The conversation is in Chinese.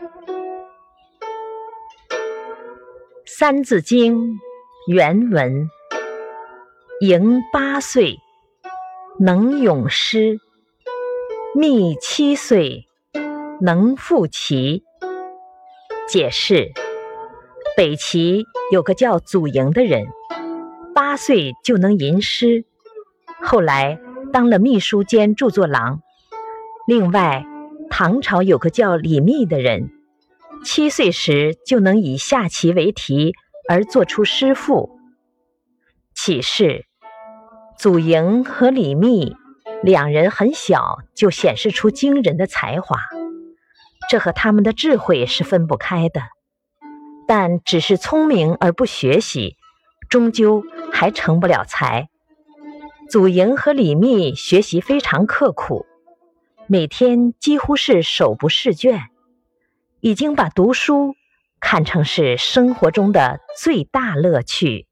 《三字经》原文：盈八岁，能咏诗；宓七岁，能赋棋。解释：北齐有个叫祖莹的人，八岁就能吟诗，后来当了秘书兼著作郎。另外，唐朝有个叫李密的人。七岁时就能以下棋为题而做出诗赋，启示祖莹和李密两人很小就显示出惊人的才华，这和他们的智慧是分不开的。但只是聪明而不学习，终究还成不了才。祖莹和李密学习非常刻苦，每天几乎是手不释卷。已经把读书看成是生活中的最大乐趣。